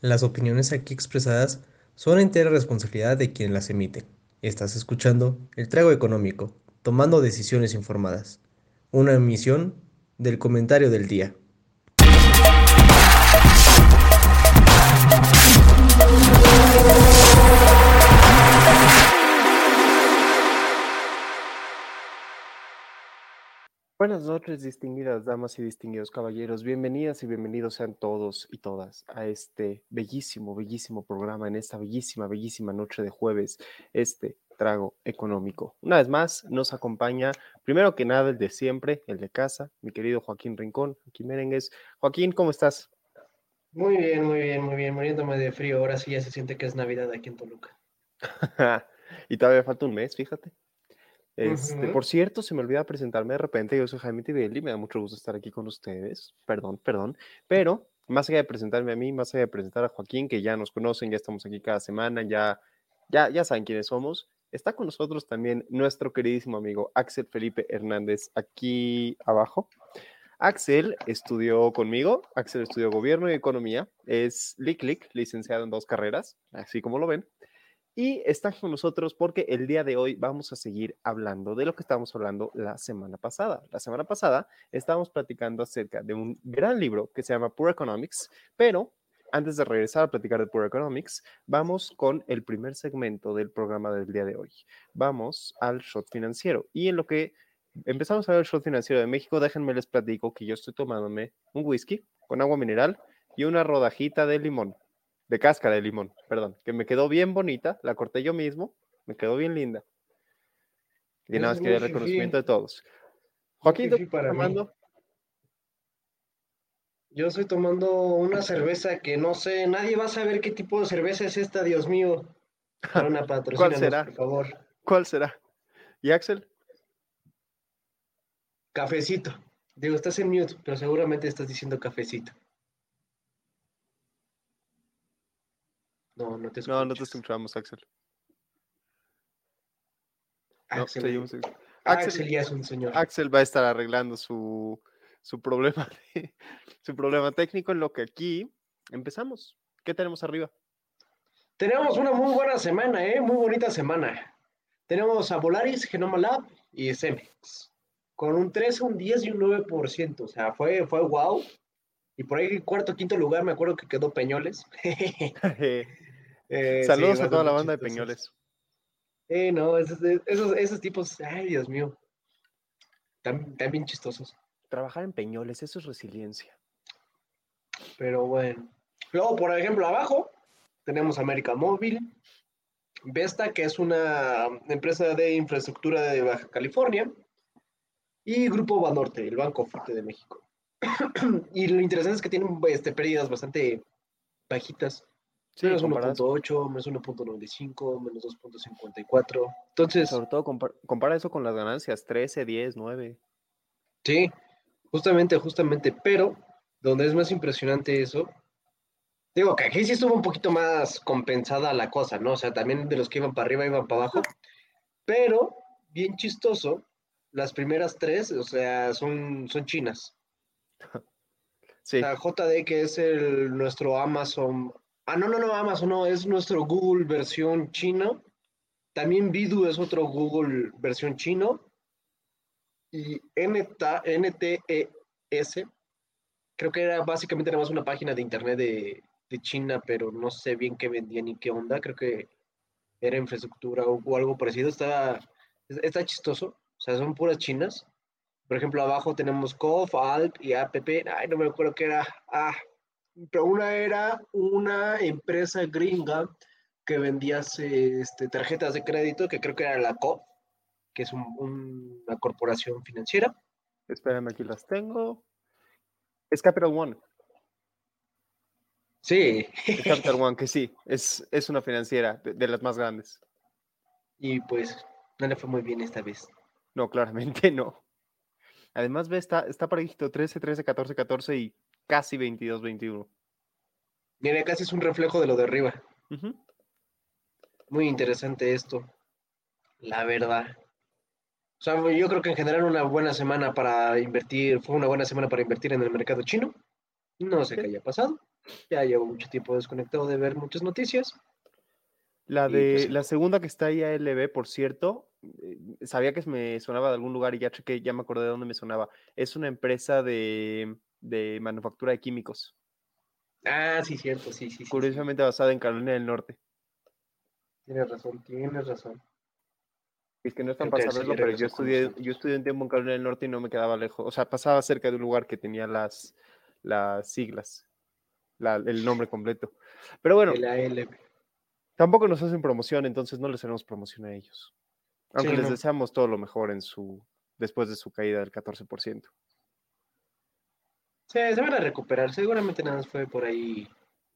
Las opiniones aquí expresadas son entera responsabilidad de quien las emite. Estás escuchando El Trago Económico, tomando decisiones informadas. Una emisión del comentario del día. Buenas noches, distinguidas damas y distinguidos caballeros. Bienvenidas y bienvenidos sean todos y todas a este bellísimo, bellísimo programa en esta bellísima, bellísima noche de jueves, este trago económico. Una vez más, nos acompaña, primero que nada, el de siempre, el de casa, mi querido Joaquín Rincón, aquí merengues. Joaquín, ¿cómo estás? Muy bien, muy bien, muy bien, muriéndome de frío. Ahora sí ya se siente que es Navidad aquí en Toluca. y todavía falta un mes, fíjate. Este, Por cierto, se me olvida presentarme de repente. Yo soy Jaime Tivelli, me da mucho gusto estar aquí con ustedes. Perdón, perdón. Pero más allá de presentarme a mí, más allá de presentar a Joaquín, que ya nos conocen, ya estamos aquí cada semana, ya, ya, ya saben quiénes somos. Está con nosotros también nuestro queridísimo amigo Axel Felipe Hernández, aquí abajo. Axel estudió conmigo, Axel estudió Gobierno y Economía, es LIC, licenciado en dos carreras, así como lo ven y está con nosotros porque el día de hoy vamos a seguir hablando de lo que estábamos hablando la semana pasada. La semana pasada estábamos platicando acerca de un gran libro que se llama Poor Economics, pero antes de regresar a platicar de Poor Economics, vamos con el primer segmento del programa del día de hoy. Vamos al shot financiero. Y en lo que empezamos a ver el shot financiero de México, déjenme les platico que yo estoy tomándome un whisky con agua mineral y una rodajita de limón de cáscara de limón, perdón, que me quedó bien bonita, la corté yo mismo, me quedó bien linda. Y nada más quería el reconocimiento de todos. Joaquín, ¿qué tomando? Yo estoy tomando una cerveza que no sé, nadie va a saber qué tipo de cerveza es esta, Dios mío. Una ¿Cuál será? por favor. ¿Cuál será? ¿Y Axel? Cafecito. Digo, estás en mute, pero seguramente estás diciendo cafecito. No, no te escuchamos. No, no te escuchamos, Axel. Axel, Axel, ya es un señor. Axel va a estar arreglando su, su problema su problema técnico en lo que aquí empezamos. ¿Qué tenemos arriba? Tenemos una muy buena semana, ¿eh? Muy bonita semana. Tenemos a Volaris, Genoma Lab y Cemex. Con un 13, un 10 y un 9%. O sea, fue, fue wow. Y por ahí, cuarto, quinto lugar, me acuerdo que quedó Peñoles. Eh, Saludos a toda la banda de Peñoles. Eh, no, esos, esos, tipos, ay, Dios mío, están, bien chistosos. Trabajar en Peñoles, eso es resiliencia. Pero bueno. Luego, por ejemplo, abajo tenemos América Móvil, Vesta, que es una empresa de infraestructura de Baja California, y Grupo Banorte, el Banco Fuerte de México. y lo interesante es que tienen este, pérdidas bastante bajitas menos 1.8, menos 1.95, menos 2.54. Entonces. Sobre todo, compara, eso con las ganancias: 13, 10, 9. Sí, justamente, justamente. Pero, donde es más impresionante eso, digo que aquí sí estuvo un poquito más compensada la cosa, ¿no? O sea, también de los que iban para arriba iban para abajo. Pero, bien chistoso, las primeras tres, o sea, son, son chinas. Sí. La JD, que es el, nuestro Amazon Ah, no, no, no, Amazon no, es nuestro Google versión chino. También Vidu es otro Google versión chino. Y NTES, creo que era básicamente una página de internet de, China, pero no sé bien qué vendía ni qué onda. Creo que era infraestructura o, algo parecido. Está, está chistoso. O sea, son puras chinas. Por ejemplo, abajo tenemos COF, ALP y APP. Ay, no me acuerdo qué era. Ah, pero una era una empresa gringa que vendía este, tarjetas de crédito, que creo que era la COP, que es una corporación financiera. Espérame, aquí las tengo. Es Capital One. Sí. Es Capital One, que sí, es, es una financiera de, las más grandes. Y pues no le fue muy bien esta vez. No, claramente no. Además, ve, está, está parejito 13, 13, 14, 14 y casi 22-21. Mira, casi es un reflejo de lo de arriba. Muy interesante esto, la verdad. O sea, yo creo que en general una buena semana para invertir, fue una buena semana para invertir en el mercado chino. No sé qué haya pasado. Ya llevo mucho tiempo desconectado de ver muchas noticias. La pues, de sí. la segunda que está ahí ALB, por cierto, eh, sabía que me sonaba de algún lugar y ya chequé, ya me acordé de dónde me sonaba. Es una empresa de, de manufactura de químicos, Ah, sí, cierto, sí, sí, curiosamente basada en Carolina del Norte. Tienes razón, tienes razón. Es que no es tan sí, pero yo estudié, yo estudié un tiempo en Carolina del Norte y no me quedaba lejos. O sea, pasaba cerca de un lugar que tenía las, las siglas, la- el nombre completo. Pero bueno, tampoco nos hacen promoción, entonces no les haremos promoción a ellos. Aunque Sí, les no. deseamos todo lo mejor en su, después de su caída del 14%. Se van a recuperar. Seguramente nada más fue por ahí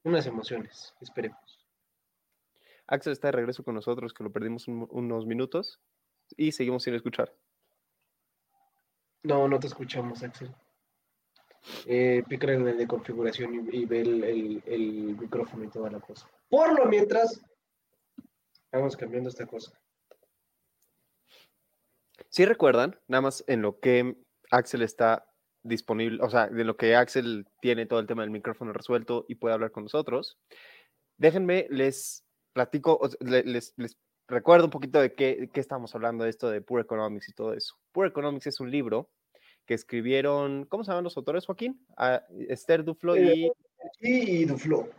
unas emociones. Esperemos. Axel está de regreso con nosotros, que lo perdimos un- unos minutos y seguimos sin escuchar. No, no te escuchamos, Axel. Eh, en el de configuración y, y ve el, el- el micrófono y toda la cosa. Por lo mientras, vamos cambiando esta cosa. Si recuerdan, nada más en lo que Axel está disponible, o sea, de lo que Axel tiene todo el tema del micrófono resuelto y puede hablar con nosotros, déjenme, les platico, les, les recuerdo un poquito de qué, qué estamos hablando de esto de Pure Economics y todo eso. Pure Economics es un libro que escribieron, ¿cómo se llaman los autores, Joaquín? Ah, Esther Duflo y Y Duflo.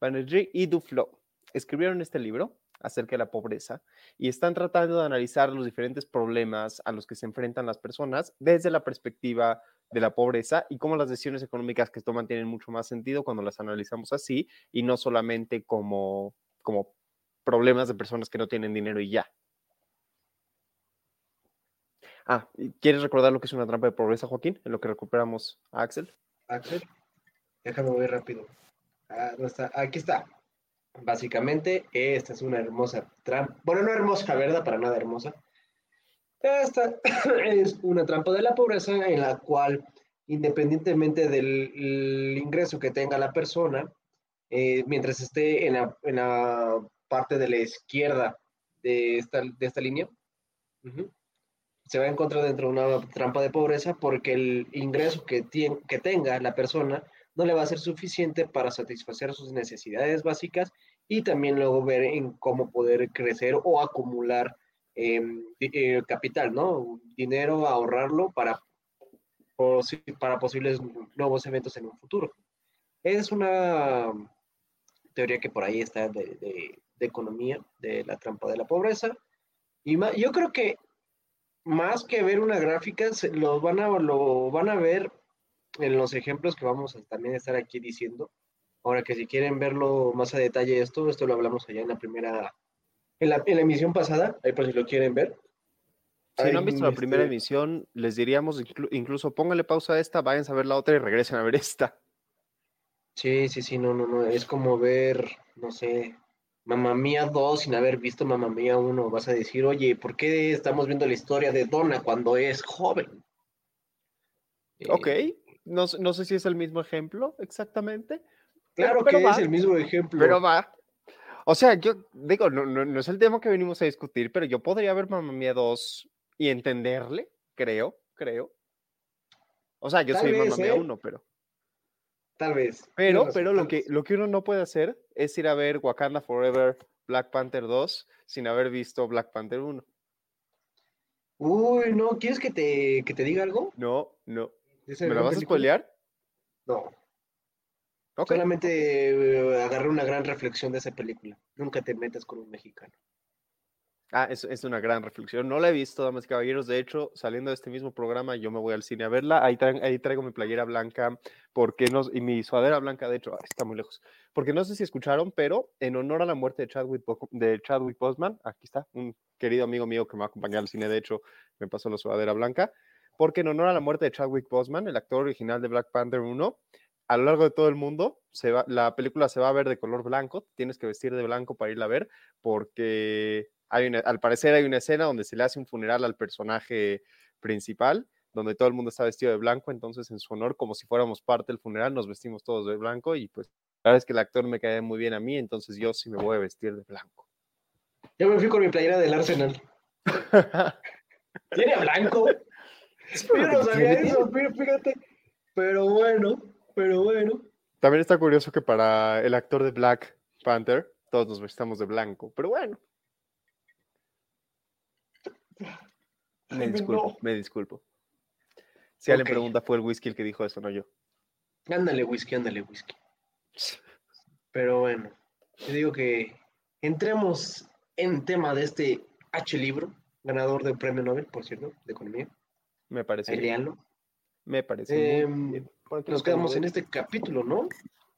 Banerjee y Duflo escribieron este libro acerca de la pobreza y están tratando de analizar los diferentes problemas a los que se enfrentan las personas desde la perspectiva de la pobreza y cómo las decisiones económicas que toman tienen mucho más sentido cuando las analizamos así y no solamente como, como problemas de personas que no tienen dinero y ya. Ah, ¿y ¿quieres recordar lo que es una trampa de pobreza, Joaquín? En lo que recuperamos a Axel. Axel, déjame ver rápido. Ah, no está. Aquí está. Básicamente, esta es una hermosa trampa. Bueno, no hermosa, ¿verdad? Para nada hermosa. Esta es una trampa de la pobreza en la cual, independientemente del el ingreso que tenga la persona, eh, mientras esté en la, en la parte de la izquierda de esta, de esta línea, ujú, se va a encontrar dentro de una trampa de pobreza porque el ingreso que, tien- que tenga la persona no le va a ser suficiente para satisfacer sus necesidades básicas y también luego ver en cómo poder crecer o acumular di- eh, capital, ¿no? Dinero, ahorrarlo para, para posibles nuevos eventos en un futuro. Es una teoría que por ahí está de, economía, de la trampa de la pobreza. Y ma- yo creo que más que ver una gráfica, lo van a, lo van a ver en los ejemplos que vamos a también estar aquí diciendo. Ahora que si quieren verlo más a detalle esto, esto lo hablamos allá en la primera, en la, en la emisión pasada, ahí por si lo quieren ver. Si no han visto la primera este, emisión, les diríamos inclu- incluso pónganle pausa a esta, vayan a ver la otra y regresen a ver esta. Sí, sí, sí, no, no, no, es como ver, no sé, Mamma Mía 2 sin haber visto Mamma Mía 1. Vas a decir, oye, ¿por qué estamos viendo la historia de Donna cuando es joven? Ok, Eh, no, s- no sé si es el mismo ejemplo exactamente, claro pero que va. es el mismo ejemplo. pero va. O sea, yo digo, no, no, no es el tema que venimos a discutir, pero yo podría ver Mamma Mía 2 y entenderle, creo, creo. O sea, yo Tal soy vez, Mamma Mía ¿eh? 1, pero... Tal vez. Pero, razón, pero lo que, lo que uno no puede hacer es ir a ver Wakanda Forever, Black Panther 2, sin haber visto Black Panther 1. Uy, no, ¿quieres que te, que te diga algo? No, no. ¿De esa ¿Me la gran vas a spoilear? No, Ok. solamente eh, agarré una gran reflexión de esa película. Nunca te metas con un mexicano. Ah, es, es una gran reflexión. No la he visto, damas y caballeros. De hecho, saliendo de este mismo programa, yo me voy al cine a verla. Ahí, traigo mi playera blanca porque no, y mi sudadera blanca, de hecho, está muy lejos. Porque no sé si escucharon, pero en honor a la muerte de Chadwick, Bo- de Chadwick Boseman, aquí está, un querido amigo mío que me va a acompañar al cine, de hecho, me pasó la sudadera blanca. Porque en honor a la muerte de Chadwick Boseman, el actor original de Black Panther 1, a lo largo de todo el mundo, se va, la película se va a ver de color blanco. Tienes que vestir de blanco para irla a ver, porque hay una- al parecer hay una escena donde se le hace un funeral al personaje principal, donde todo el mundo está vestido de blanco. Entonces, en su honor, como si fuéramos parte del funeral, nos vestimos todos de blanco. Y pues, la verdad es que el actor me cae muy bien a mí, entonces yo sí me voy a vestir de blanco. Yo me fui con mi playera del Arsenal. ¿Tiene blanco? Yo no sabía eso, pero fíjate. Pero bueno, pero bueno. También está curioso que para el actor de Black Panther todos nos vestamos de blanco, pero bueno. Me disculpo, me disculpo. Si alguien pregunta, fue el whisky el que dijo eso, no yo. Ándale, whisky, ándale, whisky. Pero bueno, te digo que entremos en tema de este H libro, ganador del premio Nobel, por cierto, de economía. Me parece. Bien. Me parece. Em, nos quedamos en este capítulo, ¿no?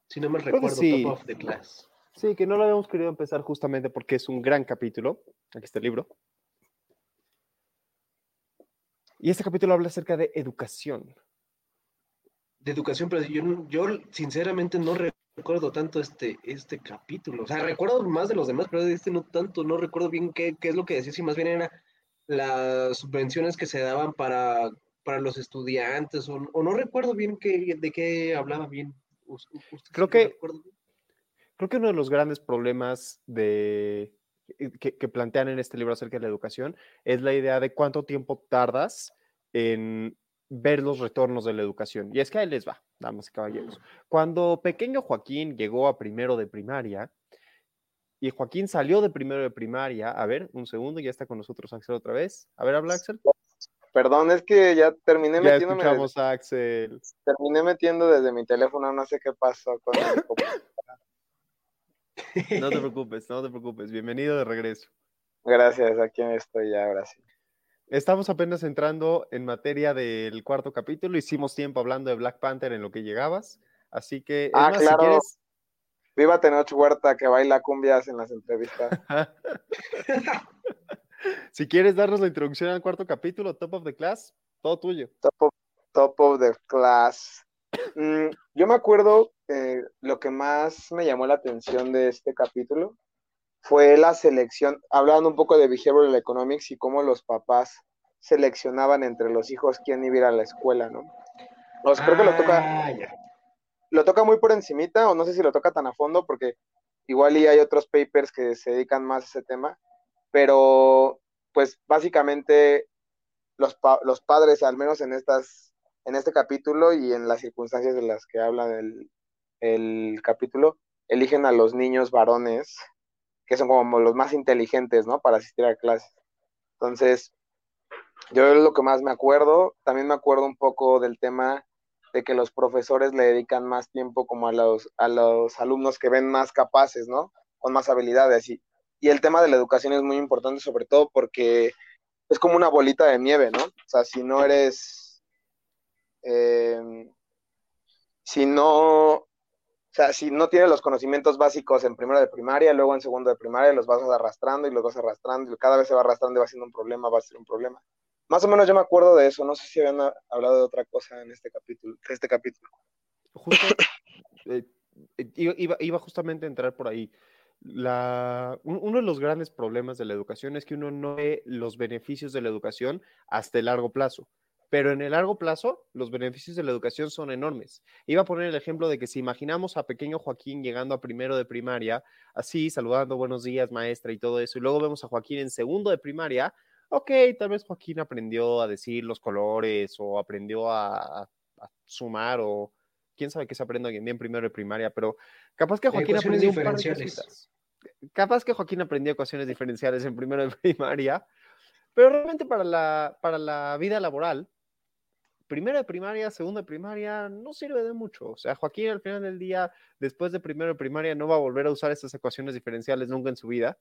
Si no me recuerdo, Top of the Class. Sí, que no lo habíamos querido empezar justamente porque es un gran capítulo. Aquí está el libro. Y este capítulo habla acerca de educación. De educación, pero yo, yo sinceramente no recuerdo tanto este, este capítulo. O sea, recuerdo más de los demás, pero de este no tanto. No recuerdo bien qué, qué es lo que decía, si más bien era las subvenciones que se daban para, para los estudiantes, o, no recuerdo bien de qué hablaba bien. Creo que, creo que uno de los grandes problemas de, eh, que, que, plantean en este libro acerca de la educación es la idea de cuánto tiempo tardas en ver los retornos de la educación. Y es que ahí les va, damas y caballeros. Cuando pequeño Joaquín llegó a primero de primaria, y Joaquín salió de primero de primaria. A ver, un segundo, ya está con nosotros Axel otra vez. A ver, habla Axel. Perdón, es que ya terminé ya metiéndome. A Axel. Terminé metiendo desde mi teléfono, no sé qué pasó con No te preocupes, no te preocupes. Bienvenido de regreso. Gracias, aquí estoy ya, ahora sí. Estamos apenas entrando en materia del cuarto capítulo. Hicimos tiempo hablando de Black Panther en lo que llegabas. Así que, ah, claro. si quieres, Viva Tenoch Huerta que baila cumbias en las entrevistas. si quieres darnos la introducción al cuarto capítulo, Top of the Class, todo tuyo. Top of, the Class. Mm, yo me acuerdo que lo que más me llamó la atención de este capítulo fue la selección, hablando un poco de behavioral economics y cómo los papás seleccionaban entre los hijos quién iba a ir a la escuela, ¿no? creo que lo toca, ah, lo toca muy por encimita, o no sé si lo toca tan a fondo, porque igual y hay otros papers que se dedican más a ese tema, pero pues básicamente los, los padres, al menos en estas, en este capítulo y en las circunstancias de las que habla el, el capítulo, eligen a los niños varones, que son como los más inteligentes, ¿no? Para asistir a clases. Entonces, yo lo que más me acuerdo. También me acuerdo un poco del tema de que los profesores le dedican más tiempo como a los, a los alumnos que ven más capaces, ¿no? Con más habilidades. Y, y el tema de la educación es muy importante, sobre todo porque es como una bolita de nieve, ¿no? O sea, si no eres, em, si no, o sea, si no tienes los conocimientos básicos en primero de primaria, luego en segundo de primaria, los vas arrastrando y los vas arrastrando, y cada vez se va arrastrando y va siendo un problema, va a ser un problema. Más o menos yo me acuerdo de eso, no sé si habían hablado de otra cosa en este capítulo. Este capítulo. Justo, eh, iba, justamente a entrar por ahí. Uno de los grandes problemas de la educación es que uno no ve los beneficios de la educación hasta el largo plazo. Pero en el largo plazo, los beneficios de la educación son enormes. Iba a poner el ejemplo de que si imaginamos a pequeño Joaquín llegando a primero de primaria, así, saludando buenos días, maestra y todo eso, y luego vemos a Joaquín en segundo de primaria, ok, tal vez Joaquín aprendió a decir los colores o aprendió a, sumar o quién sabe qué se aprende hoy en día en primero de primaria, pero capaz que Joaquín aprendió un par de Capaz que Joaquín aprendió ecuaciones diferenciales en primero de primaria, pero realmente para la, para la vida laboral, primero de primaria, segundo de primaria, no sirve de mucho. O sea, Joaquín al final del día, después de primero de primaria, no va a volver a usar esas ecuaciones diferenciales nunca en su vida.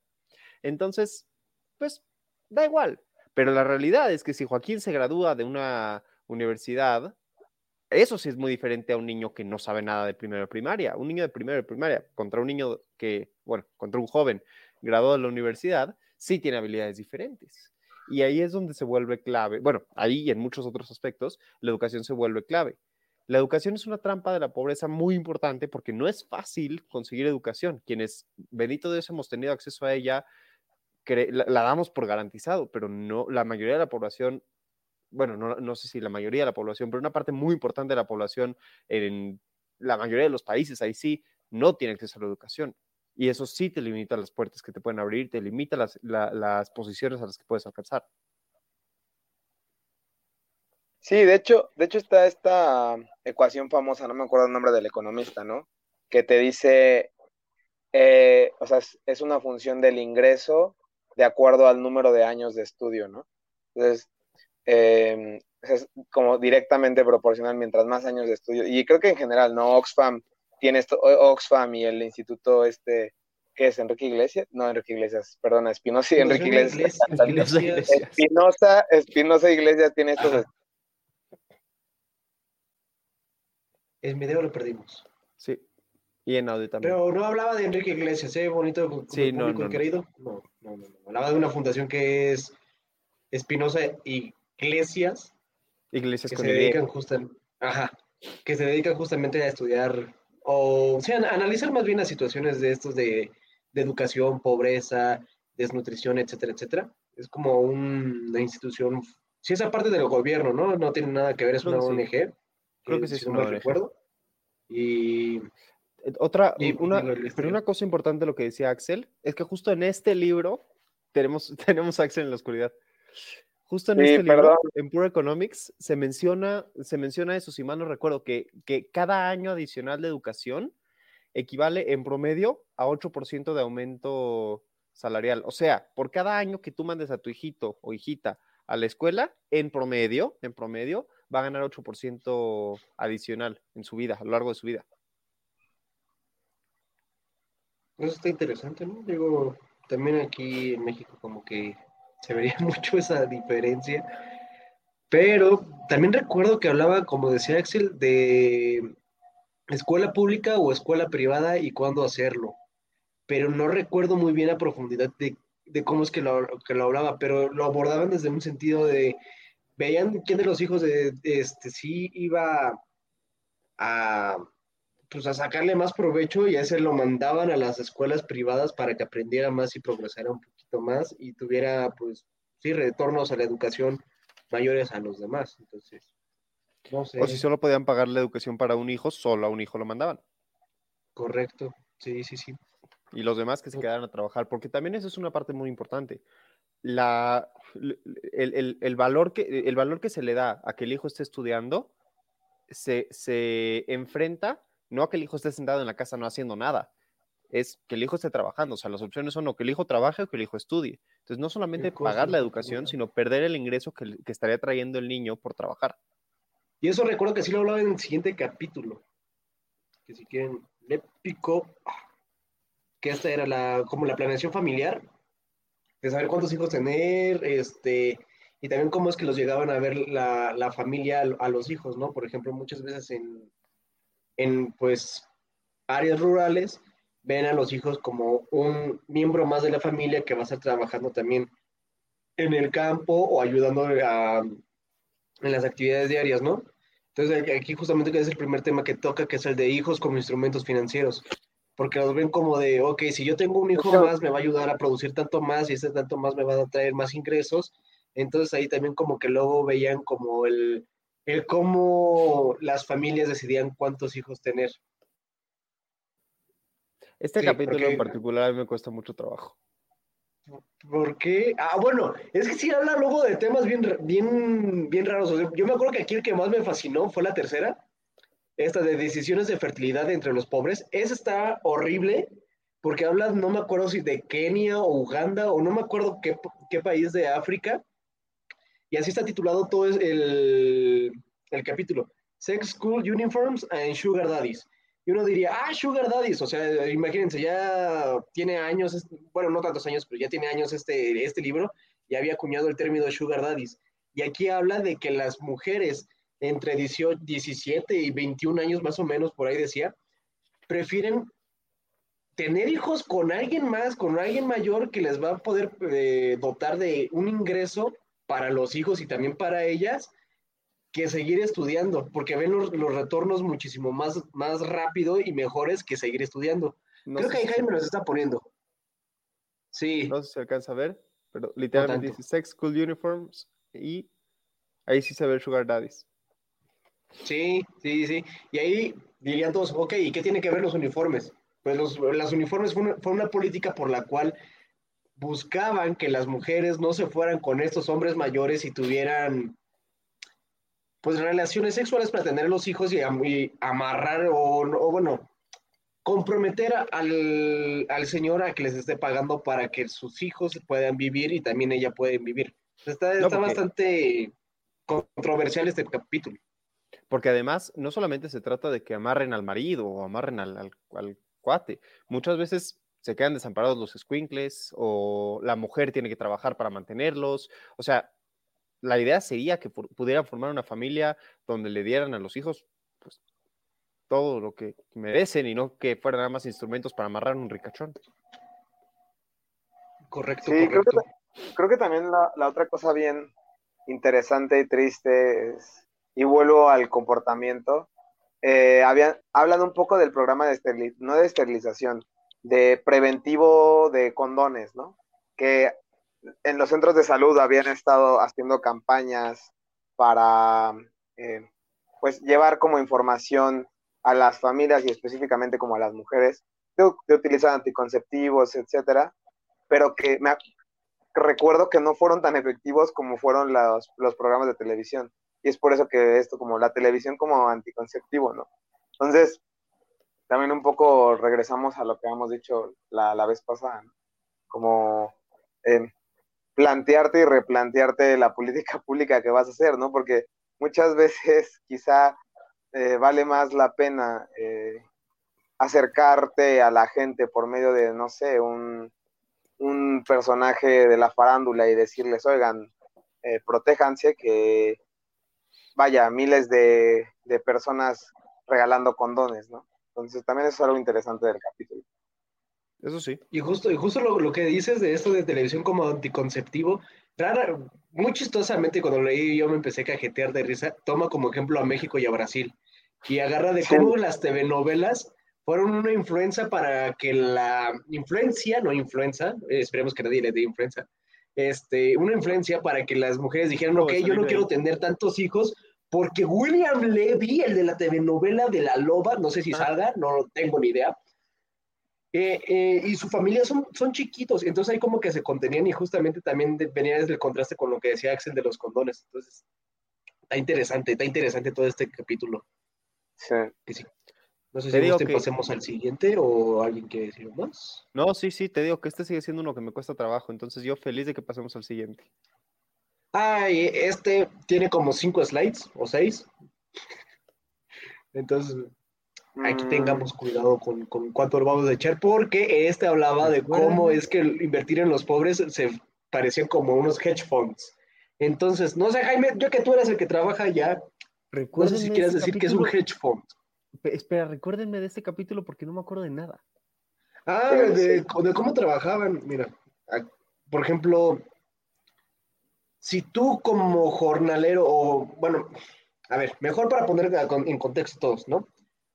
Entonces, pues da igual. Pero la realidad es que si Joaquín se gradúa de una universidad, eso sí es muy diferente a un niño que no sabe nada de primero de primaria. Un niño de primero de primaria contra un niño que, bueno, contra un joven graduado de la universidad, sí tiene habilidades diferentes. Y ahí es donde se vuelve clave. Bueno, ahí y en muchos otros aspectos, la educación se vuelve clave. La educación es una trampa de la pobreza muy importante porque no es fácil conseguir educación. Quienes, bendito Dios, hemos tenido acceso a ella, la, damos por garantizado, pero no, la mayoría de la población, bueno, no, no, sé si la mayoría de la población, pero una parte muy importante de la población en la mayoría de los países, ahí sí, no tiene acceso a la educación. Y eso sí te limita las puertas que te pueden abrir, te limita las, las posiciones a las que puedes alcanzar. Sí, de hecho, de hecho está esta ecuación famosa, no me acuerdo el nombre del economista, ¿no? Que te dice, eh, o sea, es, una función del ingreso de acuerdo al número de años de estudio, ¿no? Entonces, em, es como directamente proporcional mientras más años de estudio. Y creo que en general, ¿no? Oxfam tiene esto, Oxfam y el instituto este, ¿qué es? ¿Enrique Iglesias? No, Enrique Iglesias, perdona, Espinosa y Enrique Iglesias. Espinosa, Espinosa Iglesias tiene estos El video lo perdimos. Sí. Y en audio también. Pero no hablaba de Enrique Iglesias, ¿eh? Bonito, sí, no, no, querido. No, no, no, Hablaba de una fundación que es Espinosa Iglesias. Iglesias que se dedican justamente, ajá, que se dedican justamente a estudiar o, o sea, a analizar más bien las situaciones de estos de, de educación, pobreza, desnutrición, etcétera, etcétera. Es como una institución, si es aparte del gobierno, ¿no? No tiene nada que ver, es una ONG. Creo que sí, si no me recuerdo. Y eh, otra, una, pero una cosa importante de lo que decía Axel es que justo en este libro tenemos, tenemos Axel en la oscuridad. Justo en este libro, en Pure Economics, se menciona, se menciona eso, si mal no recuerdo, que, que cada año adicional de educación equivale en promedio a 8% de aumento salarial. O sea, por cada año que tú mandes a tu hijito o hijita a la escuela, en promedio, en promedio, va a ganar 8% adicional en su vida, a lo largo de su vida. Eso está interesante, ¿no? Digo, también aquí en México como que se vería mucho esa diferencia. Pero también recuerdo que hablaba, como decía Axel, de escuela pública o escuela privada y cuándo hacerlo. Pero no recuerdo muy bien a profundidad de, cómo es que lo, que lo hablaba, pero lo abordaban desde un sentido de veían quién de los hijos de, este sí iba a pues a sacarle más provecho y a ese lo mandaban a las escuelas privadas para que aprendiera más y progresara un poquito más y tuviera pues sí retornos a la educación mayores a los demás. Entonces, no sé. O si solo podían pagar la educación para un hijo, solo a un hijo lo mandaban. Correcto, sí, sí, sí. Y los demás que se quedaran a trabajar, porque también eso es una parte muy importante. La, el, valor que, el valor que se le da a que el hijo esté estudiando se, se enfrenta no a que el hijo esté sentado en la casa no haciendo nada, es que el hijo esté trabajando. O sea, las opciones son o que el hijo trabaje o que el hijo estudie. Entonces, no solamente pagar la educación, sino perder el ingreso que, estaría trayendo el niño por trabajar. Y eso recuerdo que sí lo hablaba en el siguiente capítulo. Que si quieren, le pico. Que esta era la, como la planeación familiar de saber cuántos hijos tener, este, y también cómo es que los llegaban a ver la, familia a, los hijos, ¿no? Por ejemplo, muchas veces en, en, pues, áreas rurales, ven a los hijos como un miembro más de la familia que va a estar trabajando también en el campo o ayudando a, en las actividades diarias, ¿no? Entonces, aquí justamente que es el primer tema que toca, que es el de hijos como instrumentos financieros porque los ven como de, ok, si yo tengo un hijo más, me va a ayudar a producir tanto más y ese tanto más me va a traer más ingresos. Entonces ahí también como que luego veían como el, el cómo las familias decidían cuántos hijos tener. Este capítulo en particular me cuesta mucho trabajo. ¿Por qué? Ah, bueno, es que sí habla luego de temas bien, bien, bien raros. yo me acuerdo que aquí el que más me fascinó fue la tercera, esta de decisiones de fertilidad entre los pobres, esa está horrible porque habla, no me acuerdo si de Kenia o Uganda o no me acuerdo qué, qué país de África. Y así está titulado todo el, el capítulo. Sex School Uniforms and Sugar Daddies. Y uno diría, ah, Sugar Daddies, o sea, imagínense, ya tiene años, bueno, no tantos años, pero ya tiene años este, este libro, y había acuñado el término Sugar Daddies. Y aquí habla de que las mujeres entre 18, 17 y 21 años más o menos, por ahí decía, prefieren tener hijos con alguien más, con alguien mayor que les va a poder eh, dotar de un ingreso para los hijos y también para ellas, que seguir estudiando, porque ven los, retornos muchísimo más, más rápido y mejores que seguir estudiando. Creo que ahí Jaime nos está poniendo. Sí. No sé si se alcanza a ver, pero literalmente dice Sex School Uniforms y ahí sí se ve el Sugar Daddies. Sí, sí, sí. Y ahí dirían todos, ok, ¿y qué tiene que ver los uniformes? Pues los, las uniformes fue una, política por la cual buscaban que las mujeres no se fueran con estos hombres mayores y tuvieran pues relaciones sexuales para tener los hijos y, amarrar o, bueno, comprometer al, al, señor a que les esté pagando para que sus hijos puedan vivir y también ella pueden vivir. Está, está bastante controversial este capítulo. Porque además, no solamente se trata de que amarren al marido o amarren al, al, cuate, muchas veces se quedan desamparados los squinkles o la mujer tiene que trabajar para mantenerlos. O sea, la idea sería que pudieran formar una familia donde le dieran a los hijos pues, todo lo que merecen y no que fueran nada más instrumentos para amarrar un ricachón. Correcto. Sí, Creo, que, también la, la, otra cosa bien interesante y triste es, y vuelvo al comportamiento, eh, habían, hablan un poco del programa de esterilización, no de esterilización, de preventivo de condones, ¿no? Que en los centros de salud habían estado haciendo campañas para, eh, pues, llevar como información a las familias y específicamente como a las mujeres de, utilizar anticonceptivos, etcétera, pero que me recuerdo que no fueron tan efectivos como fueron los, los programas de televisión. Y es por eso que esto, como la televisión como anticonceptivo, ¿no? Entonces, también un poco regresamos a lo que hemos dicho la, la vez pasada. Como eh, plantearte y replantearte la política pública que vas a hacer, ¿no? Porque muchas veces quizá eh, vale más la pena eh, acercarte a la gente por medio de, no sé, un, un personaje de la farándula y decirles, oigan, eh, protéjanse, que vaya, miles de, de personas regalando condones, ¿no? Entonces también eso es algo interesante del capítulo. Eso sí. Y justo, y justo lo, lo, que dices de esto de televisión como anticonceptivo, rara, muy chistosamente cuando leí yo me empecé a cajetear de risa, toma como ejemplo a México y a Brasil, y agarra de cómo las telenovelas fueron una influencia para que la influencia, no influenza, esperemos que nadie le dé influenza, este, una influencia para que las mujeres dijeran, ok, yo no quiero tener tantos hijos, porque William Levy, el de la telenovela de La Loba, no sé si ah. salga, no tengo ni idea, eh, eh, y su familia son, son chiquitos, entonces ahí como que se contenían y justamente también venía desde el contraste con lo que decía Axel de los condones. Entonces, está interesante, está interesante todo este capítulo. Sí. sí. No sé si digo que... pasemos al siguiente o alguien quiere decir más. No, sí, sí, te digo que este sigue siendo uno que me cuesta trabajo, entonces yo feliz de que pasemos al siguiente. Ay, este tiene como cinco slides o seis. Entonces, aquí mm. tengamos cuidado con, con cuánto vamos a echar, porque este hablaba de cómo es que invertir en los pobres se parecían como unos hedge funds. Entonces, no sé, Jaime, yo que tú eres el que trabaja allá, no sé si quieres decir que es un hedge fund. Espera, recuérdenme de este capítulo porque no me acuerdo de nada. Ah, de, de cómo trabajaban. Mira, por ejemplo, si tú como jornalero o, bueno, a ver, mejor para poner en contexto todos, ¿no?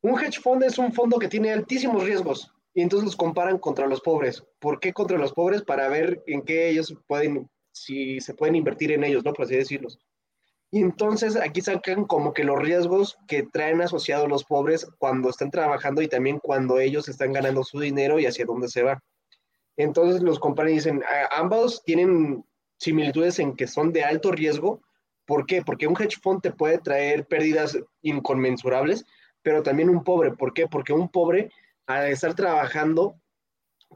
Un hedge fund es un fondo que tiene altísimos riesgos y entonces los comparan contra los pobres. ¿Por qué contra los pobres? Para ver en qué ellos pueden, si se pueden invertir en ellos, ¿no? Por así decirlo. Y entonces aquí sacan como que los riesgos que traen asociados los pobres cuando están trabajando y también cuando ellos están ganando su dinero y hacia dónde se va. Entonces los comparan y dicen, ambos tienen similitudes en que son de alto riesgo. ¿Por qué? Porque un hedge fund te puede traer pérdidas inconmensurables, pero también un pobre. ¿Por qué? Porque un pobre, al estar trabajando,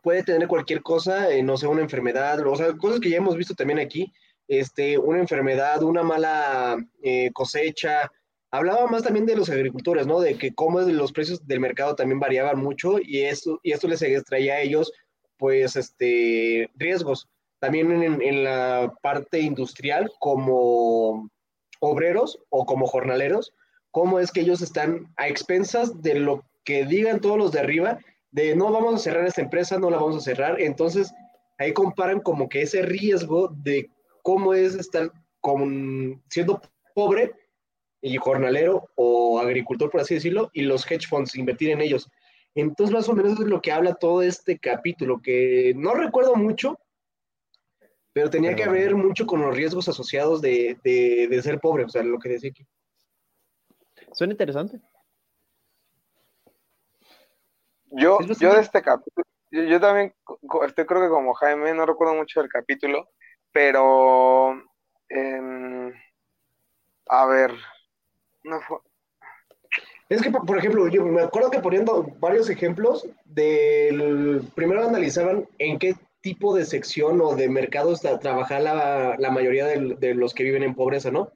puede tener cualquier cosa, eh, no sé, una enfermedad, o sea, cosas que ya hemos visto también aquí, este, una enfermedad, una mala eh, cosecha. Hablaba más también de los agricultores, ¿no? De que cómo los precios del mercado también variaban mucho y esto, y esto les extraía a ellos, pues, este, riesgos. También en, en la parte industrial, como obreros o como jornaleros, cómo es que ellos están a expensas de lo que digan todos los de arriba, de no vamos a cerrar esta empresa, no la vamos a cerrar. Entonces, ahí comparan como que ese riesgo de cómo es estar con, siendo pobre y jornalero o agricultor, por así decirlo, y los hedge funds, invertir en ellos. Entonces, más o menos es lo que habla todo este capítulo, que no recuerdo mucho, pero tenía que ver mucho con los riesgos asociados de, de, de ser pobre, o sea, lo que decía aquí. Suena interesante. Yo, yo de este capítulo, yo, también estoy creo que como Jaime, no recuerdo mucho del capítulo, pero em, a ver, No fue. Es que, por ejemplo, yo me acuerdo que poniendo varios ejemplos del... Primero analizaban en qué tipo de sección o de mercado está, trabaja la, la mayoría de, de, los que viven en pobreza, ¿no?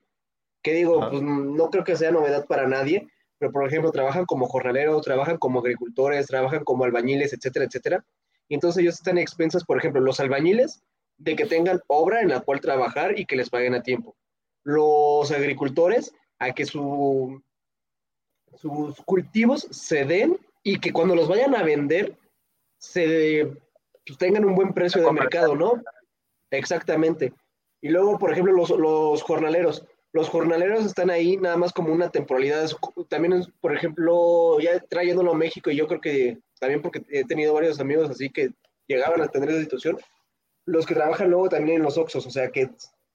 Que digo, pues no creo que sea novedad para nadie, pero por ejemplo, trabajan como jornaleros, trabajan como agricultores, trabajan como albañiles, etcétera, etcétera. Y entonces ellos están expensas, por ejemplo, los albañiles, de que tengan obra en la cual trabajar y que les paguen a tiempo. Los agricultores, a que su sus cultivos se den y que cuando los vayan a vender se pues, tengan un buen precio de mercado, ¿no? Exactamente. Y luego, por ejemplo, los, los, jornaleros. Los jornaleros están ahí nada más como una temporalidad. También, por ejemplo, ya trayéndolo a México, y yo creo que también porque he tenido varios amigos así que llegaban a tener esa situación, los que trabajan luego también en los Oxos, o sea, que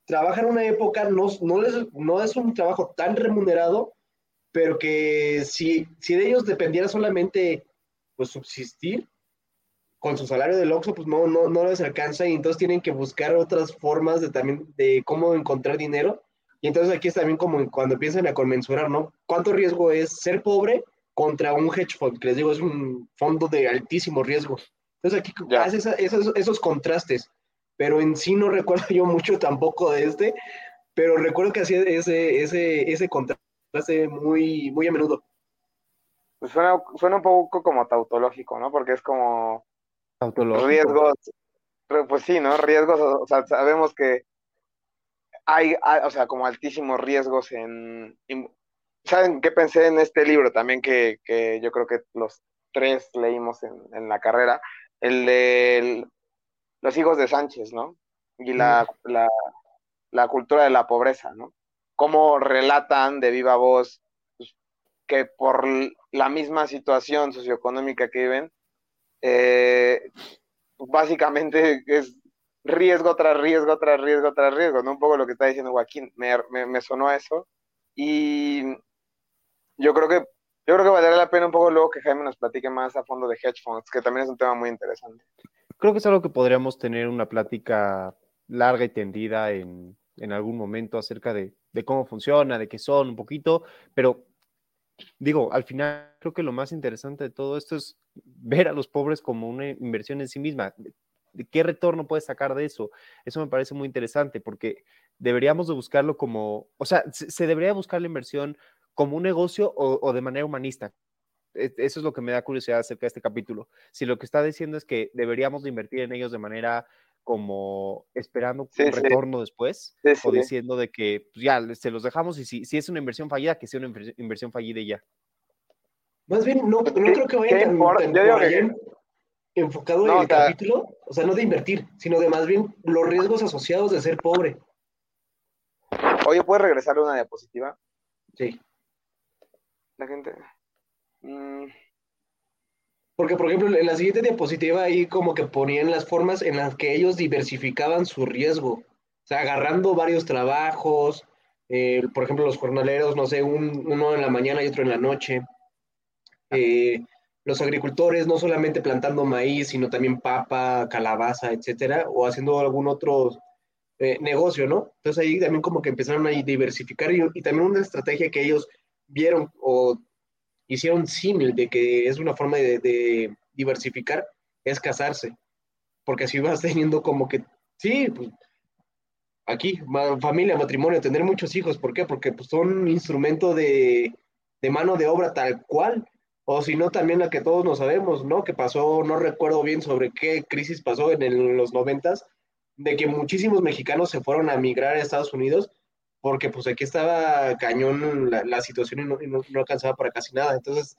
trabajan una época, no, no, les, no es un trabajo tan remunerado, pero que si, si de ellos dependiera solamente pues subsistir con su salario del Oxxo, pues no, no, no les alcanza y entonces tienen que buscar otras formas de también de cómo encontrar dinero. Y entonces aquí es también como cuando empiezan a conmensurar, ¿no? ¿Cuánto riesgo es ser pobre contra un hedge fund? Que les digo, es un fondo de altísimo riesgo. Entonces aquí ya. haces esos, esos contrastes, pero en sí no recuerdo yo mucho tampoco de este, pero recuerdo que hacía ese, ese, ese contraste hace muy, muy a menudo. Pues suena, suena un poco como tautológico, ¿no? Porque es como tautológico. riesgos, pues sí, ¿no? Riesgos, o sea, sabemos que hay, hay, o sea, como altísimos riesgos en... ¿Saben qué pensé en este libro también que, que yo creo que los tres leímos en, en la carrera? El de los hijos de Sánchez, ¿no? Y la, mm. la, la cultura de la pobreza, ¿no? cómo relatan de viva voz pues, que por la misma situación socioeconómica que viven, eh, básicamente es riesgo tras riesgo tras riesgo tras riesgo, ¿no? Un poco lo que está diciendo Joaquín, me, me, me sonó a eso. Y yo creo que yo creo que valdría la pena un poco luego que Jaime nos platique más a fondo de hedge funds, que también es un tema muy interesante. Creo que es algo que podríamos tener una plática larga y tendida en, en algún momento acerca de, de cómo funciona, de qué son un poquito, pero digo, al final creo que lo más interesante de todo esto es ver a los pobres como una inversión en sí misma. ¿Qué retorno puedes sacar de eso? Eso me parece muy interesante porque deberíamos de buscarlo como, o sea, se, debería buscar la inversión como un negocio o, o, de manera humanista. E, eso es lo que me da curiosidad acerca de este capítulo. Si lo que está diciendo es que deberíamos de invertir en ellos de manera como esperando Sí, un sí. retorno después Sí, o sí. diciendo de que pues, ya se los dejamos y si, si es una inversión fallida, que sea una inver- inversión fallida y ya. Más bien, no, no ¿Qué- creo que vaya tan, importa? tan Yo digo por allá que- en- enfocado No, en o el sea- capítulo, o sea, no de invertir, sino de más bien los riesgos asociados de ser pobre. Oye, ¿puedes regresarle una diapositiva? Sí. La gente. Mm, Porque, por ejemplo, en la siguiente diapositiva ahí como que ponían las formas en las que ellos diversificaban su riesgo. O sea, agarrando varios trabajos, eh, por ejemplo, los jornaleros, no sé, un- uno en la mañana y otro en la noche. Eh, los agricultores no solamente plantando maíz, sino también papa, calabaza, etcétera, o haciendo algún otro eh, negocio, ¿no? Entonces ahí también como que empezaron a diversificar y, también una estrategia que ellos vieron o hicieron símil de que es una forma de, diversificar, es casarse. Porque así vas teniendo como que, sí, pues, aquí, familia, matrimonio, tener muchos hijos. ¿Por qué? Porque pues, son instrumento de, de mano de obra tal cual. O si no, también la que todos no sabemos, ¿no? Que pasó, no recuerdo bien sobre qué crisis pasó en los noventas, de que muchísimos mexicanos se fueron a migrar a Estados Unidos porque pues aquí estaba cañón la, situación y, no, alcanzaba para casi nada. Entonces,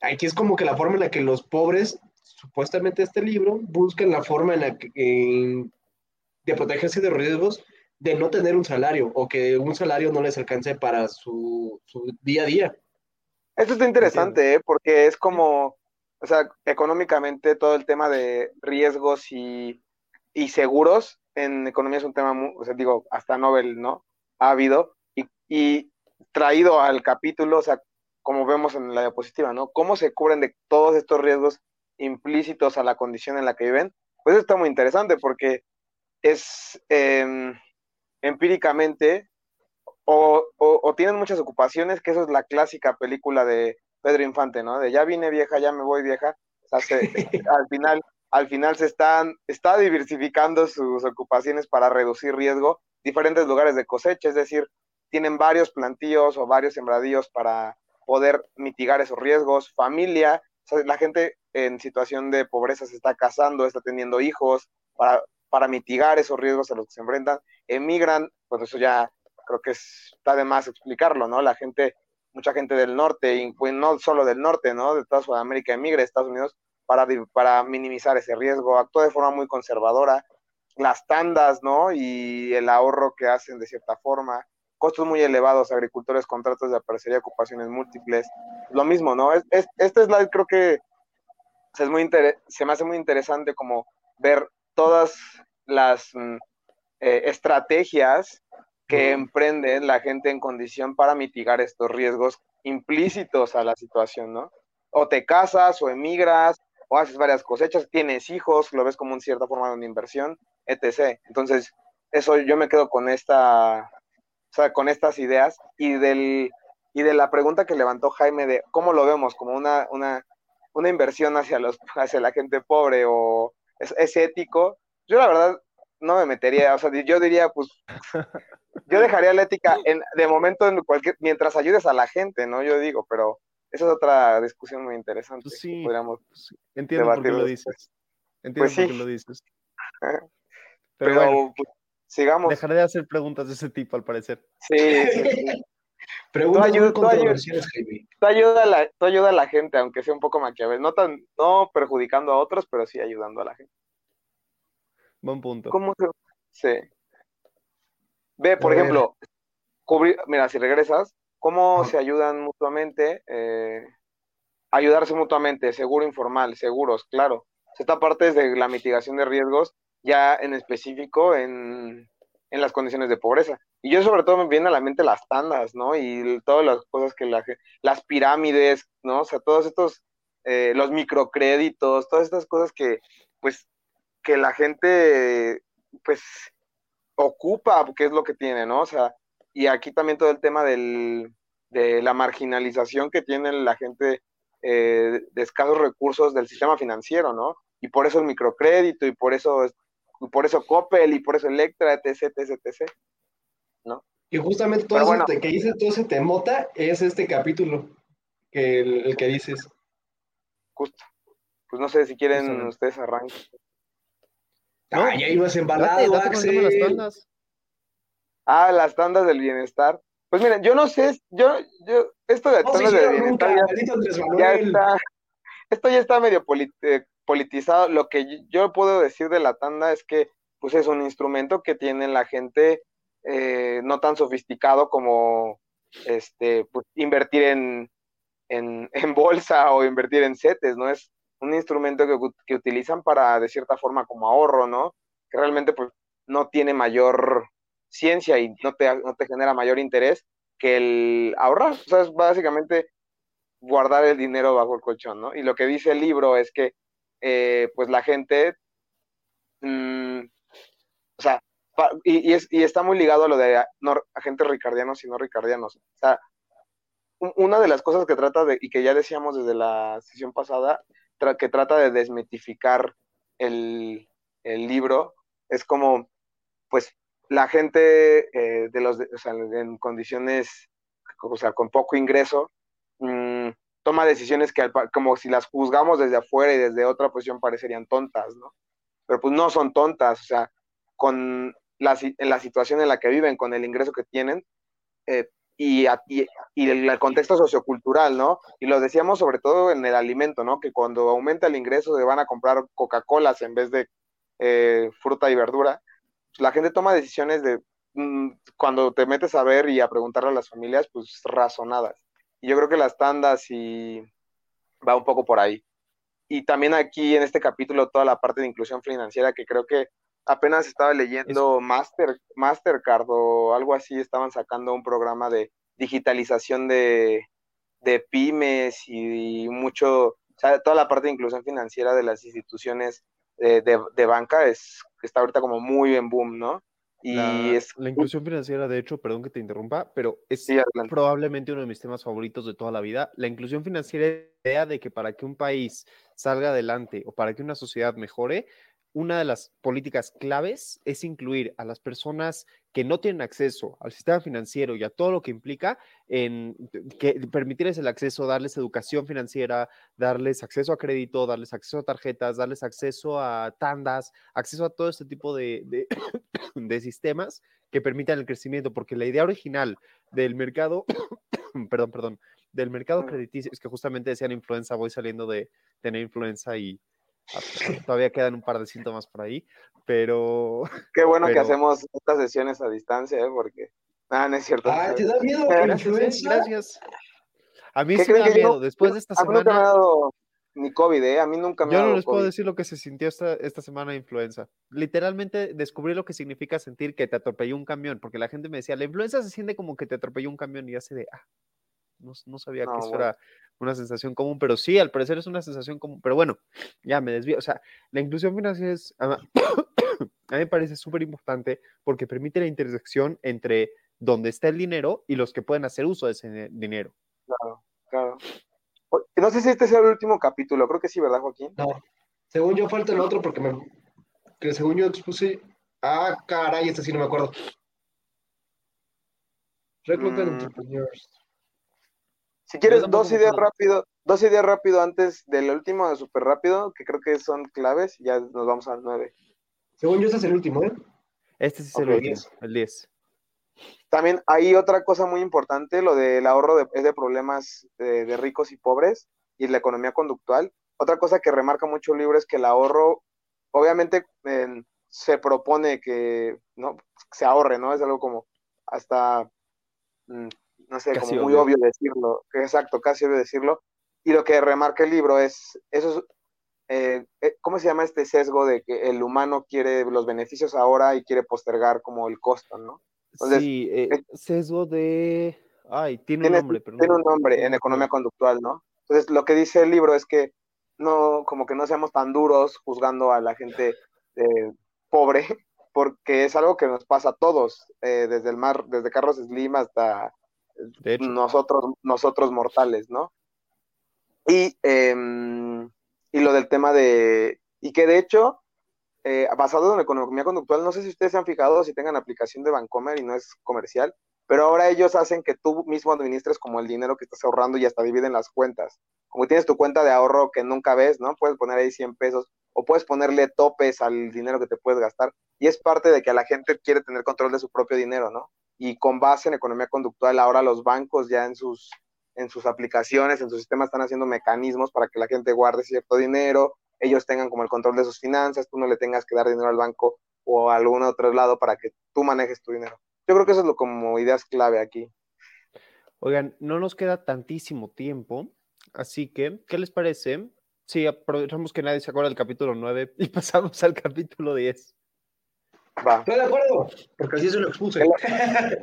aquí es como que la forma en la que los pobres, supuestamente este libro, buscan la forma en la que, en- de protegerse de riesgos de no tener un salario o que un salario no les alcance para su día a día. Esto está interesante, ¿eh? porque es como, o sea, económicamente todo el tema de riesgos y, y seguros en economía es un tema, muy, o sea, digo, hasta Nobel, ¿no? Ha habido y, y traído al capítulo, o sea, como vemos en la diapositiva, ¿no? ¿Cómo se cubren de todos estos riesgos implícitos a la condición en la que viven? Pues está muy interesante porque es eh, empíricamente o, tienen muchas ocupaciones, que eso es la clásica película de Pedro Infante, ¿no? De ya vine vieja, ya me voy vieja. O sea, al final, al final se están, está diversificando sus ocupaciones para reducir riesgo, diferentes lugares de cosecha, es decir, tienen varios plantíos o varios sembradíos para poder mitigar esos riesgos, familia, la gente en situación de pobreza se está casando, está teniendo hijos para, para mitigar esos riesgos a los que se enfrentan, emigran, pues eso ya creo que está de más explicarlo, ¿no? La gente, mucha gente del norte, y pues no solo del norte, ¿no? De toda Sudamérica emigra a Estados Unidos para, para minimizar ese riesgo, actúa de forma muy conservadora, las tandas, ¿no? Y el ahorro que hacen de cierta forma, costos muy elevados, agricultores, contratos de aparecería, ocupaciones múltiples, lo mismo, ¿no? Es, es, esta es la, creo que es muy se me hace muy interesante como ver todas las mm, eh, estrategias que emprende la gente en condición para mitigar estos riesgos implícitos a la situación, ¿no? O te casas o emigras o haces varias cosechas, tienes hijos, lo ves como en cierta forma de una inversión, etc. Entonces, eso yo me quedo con esta, o sea, con estas ideas y del y de la pregunta que levantó Jaime de cómo lo vemos como una, una, una inversión hacia los hacia la gente pobre o es, es ético. Yo la verdad no me metería, o sea, yo diría, pues, yo dejaría la ética en, de momento en cualquier, mientras ayudes a la gente, ¿no? Yo digo, pero esa es otra discusión muy interesante. Pues sí, podríamos entiendo por qué lo dices. Entiendo pues por qué lo dices. Pero, bueno, pues, sigamos. Dejaré de hacer preguntas de ese tipo, al parecer. Sí, sí, Preguntas tú, tú, ayuda, a la, tú ayuda a la gente, aunque sea un poco maquiavel, no tan, no perjudicando a otros, pero sí ayudando a la gente. Buen punto. ¿Cómo se.? Sí. Ve, por ejemplo, cubrir, mira, si regresas, ¿cómo se ayudan mutuamente? Eh, ayudarse mutuamente, seguro informal, seguros, claro. Esta parte es de la mitigación de riesgos, ya en específico en, en las condiciones de pobreza. Y yo sobre todo me viene a la mente las tandas, ¿no? Y todas las cosas que la las pirámides, ¿no? O sea, todos estos, eh, los microcréditos, todas estas cosas que, pues, que la gente, pues, ocupa, que es lo que tiene, ¿no? O sea, y aquí también todo el tema del, de la marginalización que tiene la gente eh, de escasos recursos del sistema financiero, ¿no? Y por eso el microcrédito, y por eso, por eso Coppel, y por eso Electra, etc, etc, etc, ¿no? Y justamente todo eso que dice todo ese temota es este capítulo, que el, que dices. Justo. Pues no sé si quieren ustedes Ah, ya ibas embalado, Axel. Las tandas. Ah, las tandas del bienestar. Pues miren, yo no sé, yo, yo, esto de tandas del bienestar ya, está, esto ya está medio eh, politizado. Lo que yo puedo decir de la tanda es que, pues es un instrumento que tiene la gente eh, no tan sofisticado como, este, pues, invertir en, en, en bolsa o invertir en CETES, ¿no? Es un instrumento que, utilizan para, de cierta forma, como ahorro, ¿no? Que realmente pues no tiene mayor ciencia y no te, no te genera mayor interés que el ahorrar. O sea, es básicamente guardar el dinero bajo el colchón, ¿no? Y lo que dice el libro es que, eh, pues la gente, mm, o sea, y, y, está muy ligado a lo de agentes ricardianos y no ricardianos. O sea, una de las cosas que trata de, y que ya decíamos desde la sesión pasada, que trata de desmitificar el, libro, es como, pues, la gente eh, de los, en condiciones, o sea, con poco ingreso, mm, toma decisiones que como si las juzgamos desde afuera y desde otra posición parecerían tontas, ¿no? Pero pues no son tontas, o sea, con la, la situación en la que viven, con el ingreso que tienen, eh, y, y, el, contexto sociocultural, ¿no? Y lo decíamos sobre todo en el alimento, ¿no? Que cuando aumenta el ingreso se van a comprar Coca-Colas en vez de eh, fruta y verdura. Pues, la gente toma decisiones de, mm, cuando te metes a ver y a preguntarle a las familias, pues razonadas. Y yo creo que las tandas y va un poco por ahí. Y también aquí en este capítulo toda la parte de inclusión financiera que creo que apenas estaba leyendo Master, Mastercard o algo así, estaban sacando un programa de digitalización de, pymes y, mucho, o sea, toda la parte de inclusión financiera de las instituciones de, banca es, está ahorita como muy en boom, ¿no? Y La, es la inclusión financiera, de hecho, perdón que te interrumpa, pero es Sí, probablemente uno de mis temas favoritos de toda la vida. La inclusión financiera es la idea de que para que un país salga adelante o para que una sociedad mejore, una de las políticas claves es incluir a las personas que no tienen acceso al sistema financiero y a todo lo que implica en que permitirles el acceso, darles educación financiera, darles acceso a crédito, darles acceso a tarjetas, darles acceso a tandas, acceso a todo este tipo de, de, de sistemas que permitan el crecimiento, porque la idea original del mercado, perdón, perdón, del mercado crediticio, es que justamente decían influenza, voy saliendo de tener influenza y todavía quedan un par de síntomas por ahí, pero qué bueno que hacemos estas sesiones a distancia, ¿eh? porque nada, no es cierto. Ah, ¿te da miedo la gracias, influenza? gracias. A mí ¿Qué sí me da miedo, después de esta a mí nunca me ha semana, dado ni COVID, ¿eh? A mí nunca me ha yo no dado les puedo decir lo que se sintió esta, esta semana de influenza. Literalmente descubrí lo que significa sentir que te atropelló un camión, porque la gente me decía, la influenza se siente como que te atropelló un camión y hace de, ah, no, no sabía No, que eso bueno. era una sensación común, pero sí, al parecer es una sensación común, pero bueno, ya me desvío, o sea, la inclusión financiera es, a a mí me parece súper importante porque permite la intersección entre donde está el dinero y los que pueden hacer uso de ese dinero. Claro, claro. No sé si este sea el último capítulo, creo que sí, ¿verdad, Joaquín? No. Según yo falta el otro porque me. Que según yo expuse. Ah, caray, este sí no me acuerdo. Reclutan Mm. Entrepreneurs. Si quieres, dos ideas rápido, dos ideas rápido antes del último de súper rápido, que creo que son claves, y ya nos vamos al 9. Según yo, este es el último, ¿eh? Este sí es Ok, el último, 10. el 10. También hay otra cosa muy importante, lo del ahorro de, es de problemas de, de ricos y pobres y la economía conductual. Otra cosa que remarca mucho el libro es que el ahorro, obviamente eh, se propone que no se ahorre, ¿no? Es algo como hasta, mm, no sé, Casi como muy obvio. obvio decirlo, exacto, casi obvio decirlo. Y lo que remarca el libro es, eso es, eh, eh, ¿cómo se llama este sesgo de que el humano quiere los beneficios ahora y quiere postergar como el costo, ¿no? Entonces, sí, eh, es- sesgo de... Ay, tiene un nombre, pero no tiene un no nombre en economía conductual, ¿no? Entonces, lo que dice el libro es que no, como que no seamos tan duros juzgando a la gente eh, pobre, porque es algo que nos pasa a todos, eh, desde el mar, desde Carlos Slim hasta Nosotros, nosotros mortales, ¿no? Y, em, y lo del tema de, y que de hecho, eh, basado en economía conductual, no sé si ustedes se han fijado, si tengan aplicación de Bancomer y no es comercial, pero ahora ellos hacen que tú mismo administres como el dinero que estás ahorrando y hasta dividen las cuentas. Como tienes tu cuenta de ahorro que nunca ves, ¿no? Puedes poner ahí 100 pesos o puedes ponerle topes al dinero que te puedes gastar. Y es parte de que la gente quiere tener control de su propio dinero, ¿no? Y con base en economía conductual, ahora los bancos ya en sus, en sus aplicaciones, en sus sistemas están haciendo mecanismos para que la gente guarde cierto dinero, ellos tengan como el control de sus finanzas, tú no le tengas que dar dinero al banco o a algún otro lado para que tú manejes tu dinero. Yo creo que eso es lo como ideas clave aquí. oigan, no nos queda tantísimo tiempo, así que, ¿qué les parece? Sí, aprovechamos que nadie se acuerda del capítulo 9 y pasamos al capítulo 10. Va. Estoy de acuerdo, porque así se lo expuse.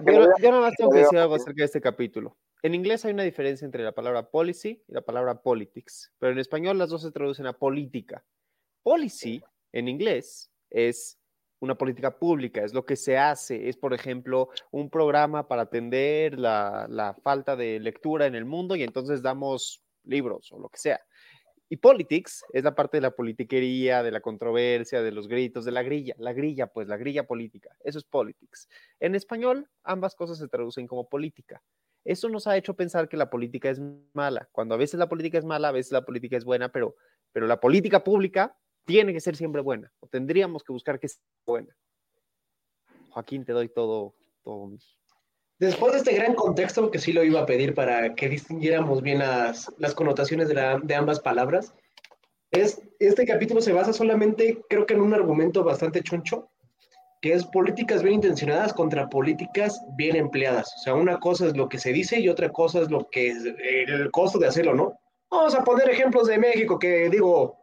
Yo, yo nada más tengo que decir algo acerca de este capítulo. En inglés hay una diferencia entre la palabra policy y la palabra politics, pero en español las dos se traducen a política. Policy, en inglés, es una política pública, es lo que se hace, es por ejemplo un programa para atender la, la falta de lectura en el mundo y entonces damos libros o lo que sea. Y politics es la parte de la politiquería, de la controversia, de los gritos, de la grilla, la grilla, pues la grilla política. Eso es politics. En español, ambas cosas se traducen como política. Eso nos ha hecho pensar que la política es mala, cuando a veces la política es mala, a veces la política es buena, pero, pero la política pública tiene que ser siempre buena, o tendríamos que buscar que sea buena. Joaquín, te doy todo, todo mi... Después de este gran contexto, que sí lo iba a pedir para que distinguiéramos bien las, las connotaciones de, la- de ambas palabras, es, este capítulo se basa solamente, creo que en un argumento bastante choncho, que es políticas bien intencionadas contra políticas bien empleadas. O sea, una cosa es lo que se dice y otra cosa es lo que es el costo de hacerlo, ¿no? Vamos a poner ejemplos de México que digo,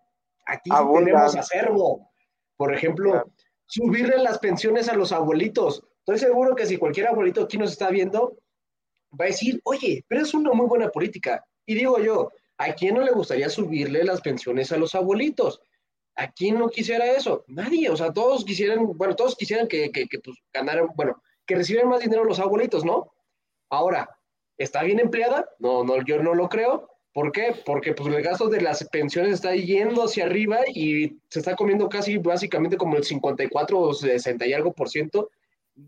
aquí sí Abundan. tenemos acervo. Por ejemplo, subirle las pensiones a los abuelitos. Estoy seguro que si cualquier abuelito aquí nos está viendo, va a decir, oye, pero es una muy buena política. Y digo yo, ¿a quién no le gustaría subirle las pensiones a los abuelitos? ¿A quién no quisiera eso? Nadie, o sea, todos quisieran, bueno, todos quisieran que, que, pues, ganaran, bueno, que recibieran más dinero los abuelitos, ¿no? Ahora, ¿está bien empleada? No, no, yo no lo creo. ¿Por qué? Porque pues el gasto de las pensiones está yendo hacia arriba y se está comiendo casi básicamente como el 54 o 60 y algo por ciento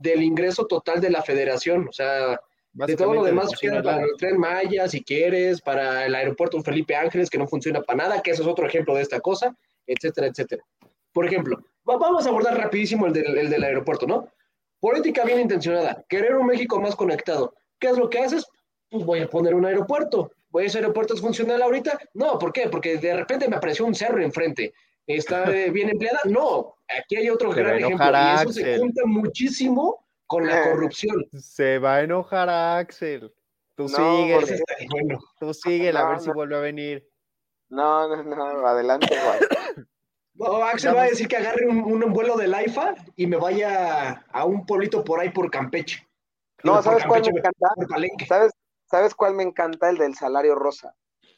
del ingreso total de la federación. O sea, de todo lo demás queda para el tren Maya, si quieres, para el aeropuerto Felipe Ángeles, que no funciona para nada, que eso es otro ejemplo de esta cosa, etcétera, etcétera. Por ejemplo, vamos a abordar rapidísimo el del, el del aeropuerto, ¿no? Política bien intencionada, querer un México más conectado. ¿Qué es lo que haces? Pues voy a poner un aeropuerto ese aeropuerto es funcional ahorita? No, ¿por qué? Porque de repente me apareció un cerro enfrente. ¿Está bien empleada? No, aquí hay otro gran ejemplo. Y eso se junta muchísimo con la corrupción. Se va a enojar Axel. Tú sigue, bueno. tú sigue, a ver si vuelve a venir. No, no, no, adelante, No, Axel va a decir que agarre un, vuelo del AIFA y me vaya a un pueblito por ahí por Campeche. No, ¿sabes cuál me encanta? ¿Sabes, ¿Sabes cuál me encanta? El del salario rosa.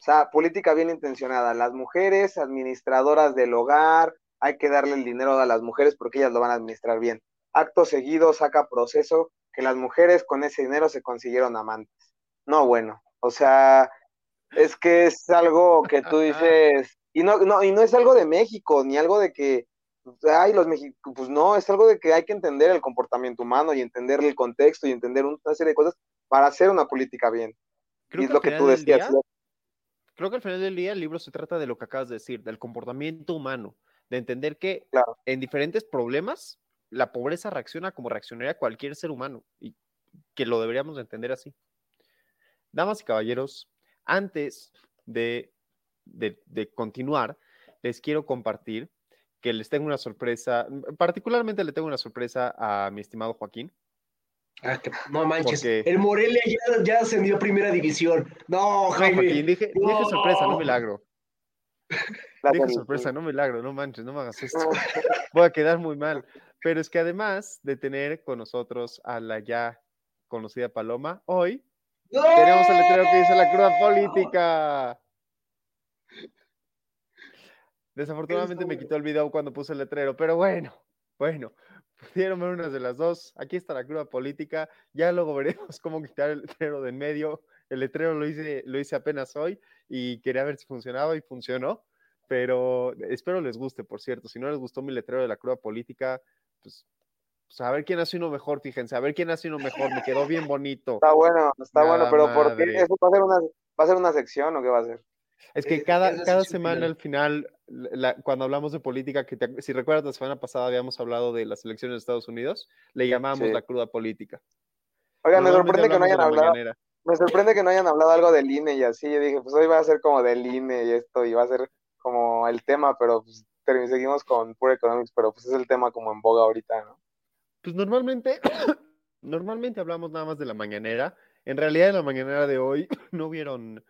O sea, política bien intencionada. Las mujeres, administradoras del hogar, hay que darle el dinero a las mujeres porque ellas lo van a administrar bien. Acto seguido saca proceso que las mujeres con ese dinero se consiguieron amantes. No, bueno, o sea, es que es algo que tú dices, y no, no, y no es algo de México, ni algo de que, ay, los mexicanos, pues no, es algo de que hay que entender el comportamiento humano y entender el contexto y entender una serie de cosas para hacer una política bien. Creo es lo que tú decías. Creo que al final del día el libro se trata de lo que acabas de decir, del comportamiento humano, de entender que en diferentes problemas la pobreza reacciona como reaccionaría cualquier ser humano y que lo deberíamos entender así. Damas y caballeros, antes de, de, de continuar, les quiero compartir que les tengo una sorpresa, particularmente le tengo una sorpresa a mi estimado Joaquín. Ah, no manches, el Morelia ya, ascendió a primera división. No, Jaime. dije, dije, sorpresa, no milagro. dije sorpresa, no milagro, no manches, no me hagas esto. Voy a quedar muy mal. Pero es que además de tener con nosotros a la ya conocida Paloma, hoy tenemos el letrero que dice la cruda política. Desafortunadamente me quitó el video cuando puse el letrero, pero bueno, bueno, pudieron ver unas de las dos. Aquí está la cruda política. Ya luego veremos cómo quitar el letrero de en medio. El letrero lo hice, lo hice apenas hoy y quería ver si funcionaba y funcionó. Pero espero les guste, por cierto. Si no les gustó mi letrero de la cruda política, pues, pues a ver quién hace uno mejor, fíjense, a ver quién hace uno mejor. Me quedó bien bonito. Está bueno, está bueno, pero ¿por qué? ¿Eso va a ser una, va a ser una sección o qué va a ser? Es que cada, cada semana al final, cuando hablamos de política, que si recuerdas la semana pasada habíamos hablado de las elecciones de Estados Unidos, le llamamos la cruda política. Oigan, me sorprende que no hayan hablado. Me sorprende que no hayan hablado algo del INE y así. Yo dije, pues hoy va a ser como del INE y esto, y va a ser como el tema, pero pues seguimos con Pure Economics, pero pues es el tema como en boga ahorita, ¿no? Pues normalmente, normalmente hablamos nada más de la mañanera. En realidad, en la mañanera de hoy no hubieron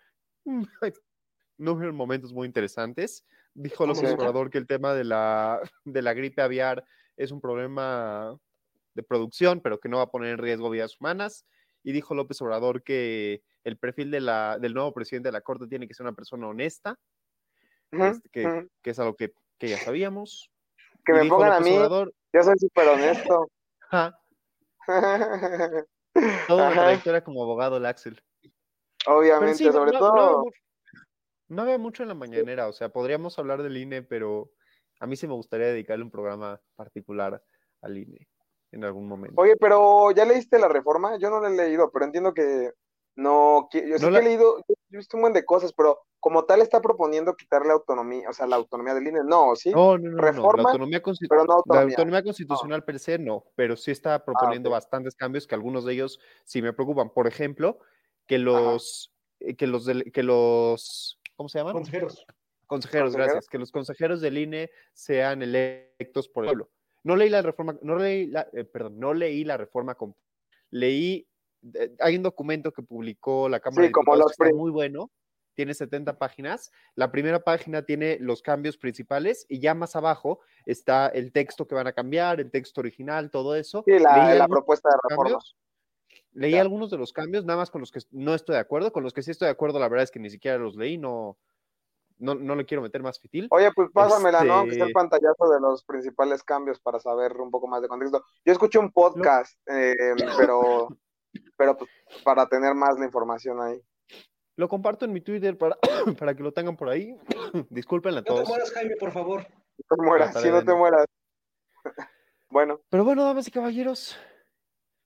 no hubieron momentos muy interesantes. Dijo López Obrador que el tema de la, de la gripe aviar es un problema de producción, pero que no va a poner en riesgo vidas humanas. Y dijo López Obrador que el perfil de la, del nuevo presidente de la Corte tiene que ser una persona honesta, este, que, que, es algo que, que ya sabíamos. Que me pongan a mí, yo soy súper honesto. Toda una trayectoria como abogado, el Axel. Obviamente, sobre todo. No había mucho en la mañanera, o sea, podríamos hablar del INE, pero a mí sí me gustaría dedicarle un programa particular al INE en algún momento. Oye, pero ¿ya leíste la reforma? Yo no la he leído, pero entiendo que no, yo sí que he leído, yo he visto un buen de cosas, pero como tal está proponiendo quitarle autonomía, o sea, la autonomía del INE, no, ¿sí? No, no, no, reforma, La autonomía, pero no autonomía. La autonomía constitucional per se no, pero sí está ah, proponiendo bastantes cambios que algunos de ellos sí me preocupan. Por ejemplo, que los, eh, que los, que los ¿cómo se llaman? Consejeros. Consejeros, gracias. Que los consejeros del INE sean electos por el pueblo. No leí la reforma, no leí la, eh, perdón, no leí la reforma, leí, eh, hay un documento que publicó la Cámara de Diputados que está muy bueno, tiene 70 páginas. La primera página tiene los cambios principales y ya más abajo está el texto que van a cambiar, el texto original, todo eso. Sí, la, propuesta de reforma. Leí algunos de los cambios, nada más con los que no estoy de acuerdo. Con los que sí estoy de acuerdo, la verdad es que ni siquiera los leí, no, no, no le quiero meter más fitil. Oye, pues pásamela, ¿no? Que sea el Este- pantallazo de los principales cambios para saber un poco más de contexto. Yo escuché un podcast, eh, pero, pero pues, para tener más la información ahí. Lo comparto en mi Twitter para, para que lo tengan por ahí. Disculpen a No te todos. mueras, Jaime, por favor. No te mueras, si no te mueras. bueno, Pero bueno, damas y caballeros,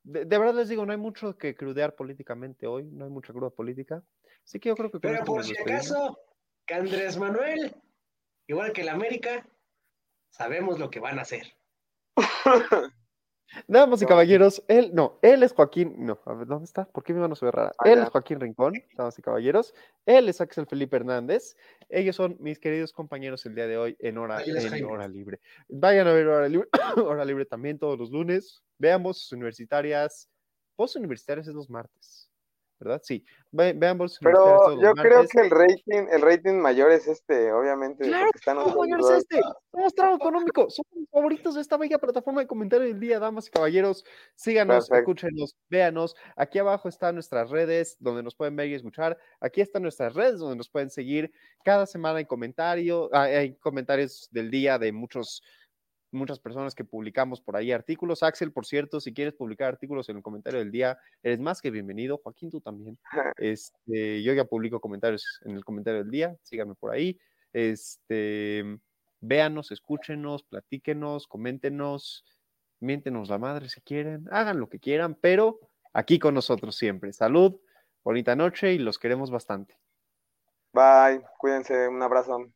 de, de verdad les digo, no hay mucho que crudear políticamente hoy, no hay mucha cruda política. Así que yo creo que Pero por si acaso, que Andrés Manuel, igual que el América, sabemos lo que van a hacer. Damas y caballeros, él, no, él es Joaquín, no, a ver, ¿dónde está? ¿Por qué mi mano se ve rara? Ah, él es Joaquín Rincón, damas y caballeros, él es Axel Felipe Hernández, ellos son mis queridos compañeros el día de hoy en hora, en hora libre. Vayan a ver hora libre, hora libre también todos los lunes, vean voces universitarias, voces universitarias es los martes, ¿verdad? Sí, ve- universitarias pero yo creo que el rating, el rating mayor es este, obviamente. Claro, están ¿cómo usando- mayor es este? Somos Trago Económico, somos los favoritos de esta bella plataforma de comentario del día, damas y caballeros. Síganos, Perfecto. escúchenos, véanos. Aquí abajo están nuestras redes donde nos pueden ver y escuchar. Aquí están nuestras redes donde nos pueden seguir. Cada semana hay comentario, ah, hay comentarios del día de muchos muchas personas que publicamos por ahí artículos. Axel, por cierto, si quieres publicar artículos en el comentario del día, eres más que bienvenido. Joaquín, tú también. Este, yo ya publico comentarios en el comentario del día, síganme por ahí. Este, véanos, escúchenos, platíquenos, coméntenos, miéntenos la madre si quieren, hagan lo que quieran, pero aquí con nosotros siempre. Salud, bonita noche y los queremos bastante. Bye, cuídense, un abrazo.